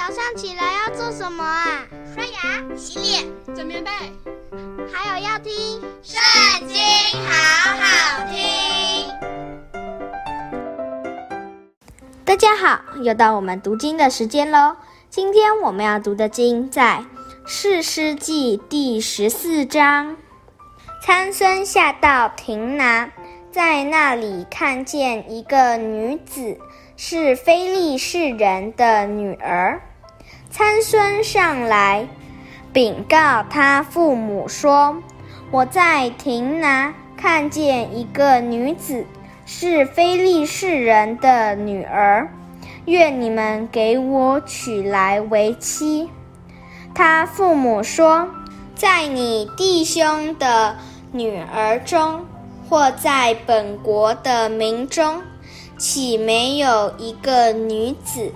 早上起来要做什么啊？刷牙、洗脸、整棉被，还有要听《圣经》，好好听。大家好，又到我们读经的时间喽。今天我们要读的经在《士师记》第十四章。参孙下到亭南，在那里看见一个女子，是非利士人的女儿。参孙上来禀告他父母说：“我在亭拿看见一个女子，是非利士人的女儿，愿你们给我娶来为妻。”他父母说：“在你弟兄的。”女儿中，或在本国的民中，岂没有一个女子？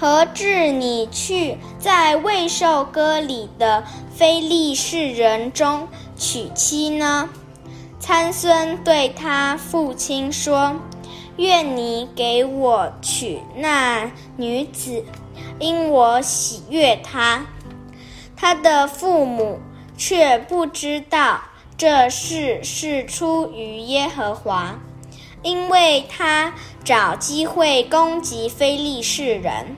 何至你去在未受割礼的非利士人中娶妻呢？参孙对他父亲说：“愿你给我娶那女子，因我喜悦她。”他的父母却不知道。这事是出于耶和华，因为他找机会攻击非利士人。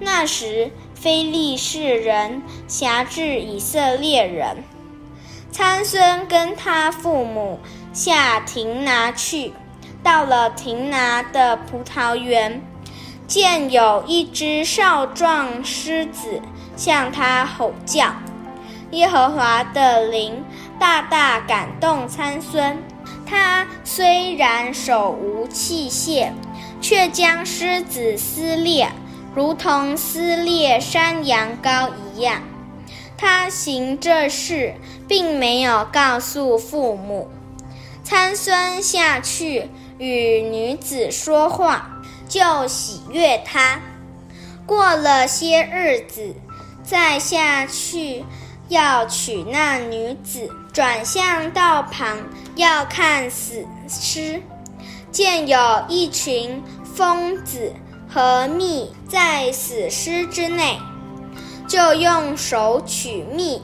那时，非利士人辖制以色列人。参孙跟他父母下亭拿去，到了亭拿的葡萄园，见有一只少壮狮子向他吼叫。耶和华的灵。大大感动参孙，他虽然手无器械，却将狮子撕裂，如同撕裂山羊羔一样。他行这事，并没有告诉父母。参孙下去与女子说话，就喜悦他。过了些日子，再下去。要娶那女子，转向道旁要看死尸，见有一群疯子和蜜在死尸之内，就用手取蜜，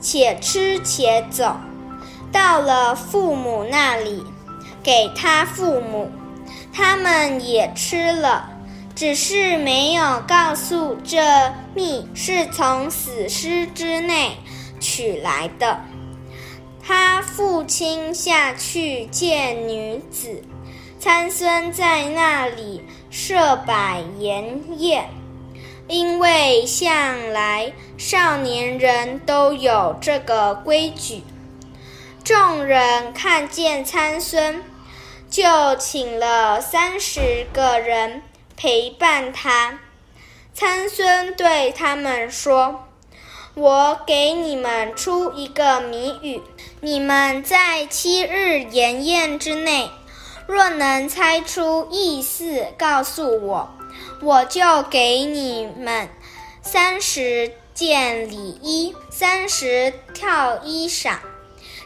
且吃且走，到了父母那里，给他父母，他们也吃了。只是没有告诉这蜜是从死尸之内取来的。他父亲下去见女子，参孙在那里设摆筵宴，因为向来少年人都有这个规矩。众人看见参孙，就请了三十个人。陪伴他，参孙对他们说：“我给你们出一个谜语，你们在七日筵宴之内，若能猜出意思，告诉我，我就给你们三十件里衣，三十套衣裳。”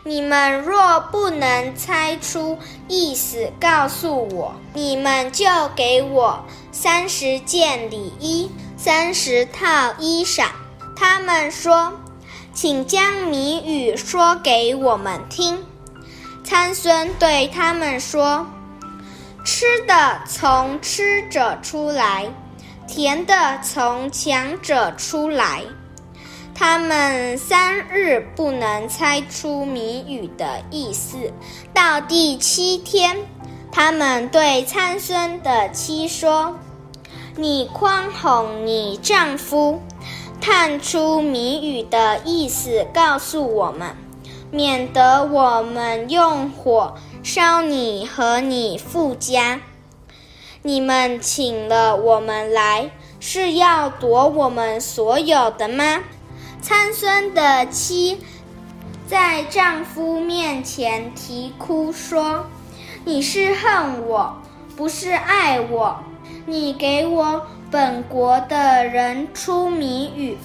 你们若不能猜出意思，告诉我，你们就给我三十件里衣，三十套衣裳。他们说：“请将谜语说给我们听。”参孙对他们说：“吃的从吃者出来，甜的从强者出来。”他们三日不能猜出谜语的意思。到第七天，他们对参孙的妻说：“你宽哄你丈夫，探出谜语的意思，告诉我们，免得我们用火烧你和你父家。你们请了我们来，是要夺我们所有的吗？”参孙的妻在丈夫面前啼哭说：“你是恨我，不是爱我。你给我本国的人出谜语，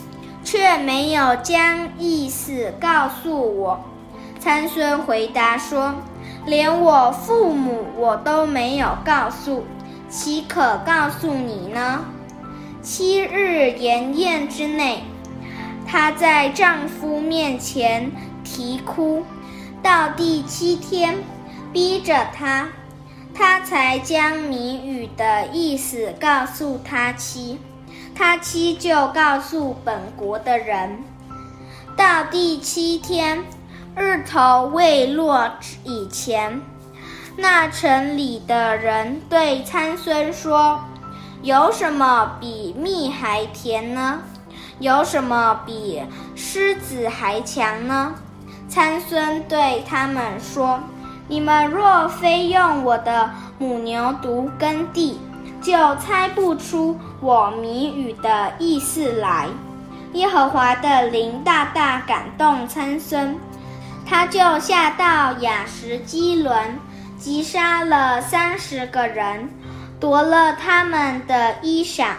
却没有将意思告诉我。”参孙回答说：“连我父母我都没有告诉，岂可告诉你呢？”七日筵宴之内，她在丈夫面前啼哭，到第七天，逼着她，她才将谜语的意思告诉她妻，他妻就告诉本国的人。到第七天，日头未落以前，那城里的人对参孙说：“有什么比蜜还甜呢？有什么比狮子还强呢？”参孙对他们说：“你们若非用我的母牛犊耕地，就猜不出我谜语的意思来。”耶和华的灵大大感动参孙，他就下到亚实基伦，击杀了三十个人，夺了他们的衣裳，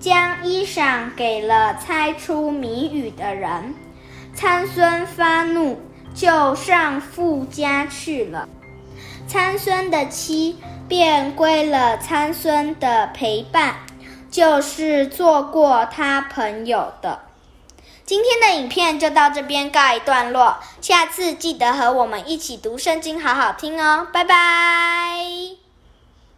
将衣裳给了猜出谜语的人。参孙发怒，就上父家去了。参孙的妻便归了参孙的陪伴，就是做过他朋友的。今天的影片就到这边告一段落，下次记得和我们一起读圣经，好好听哦，拜拜。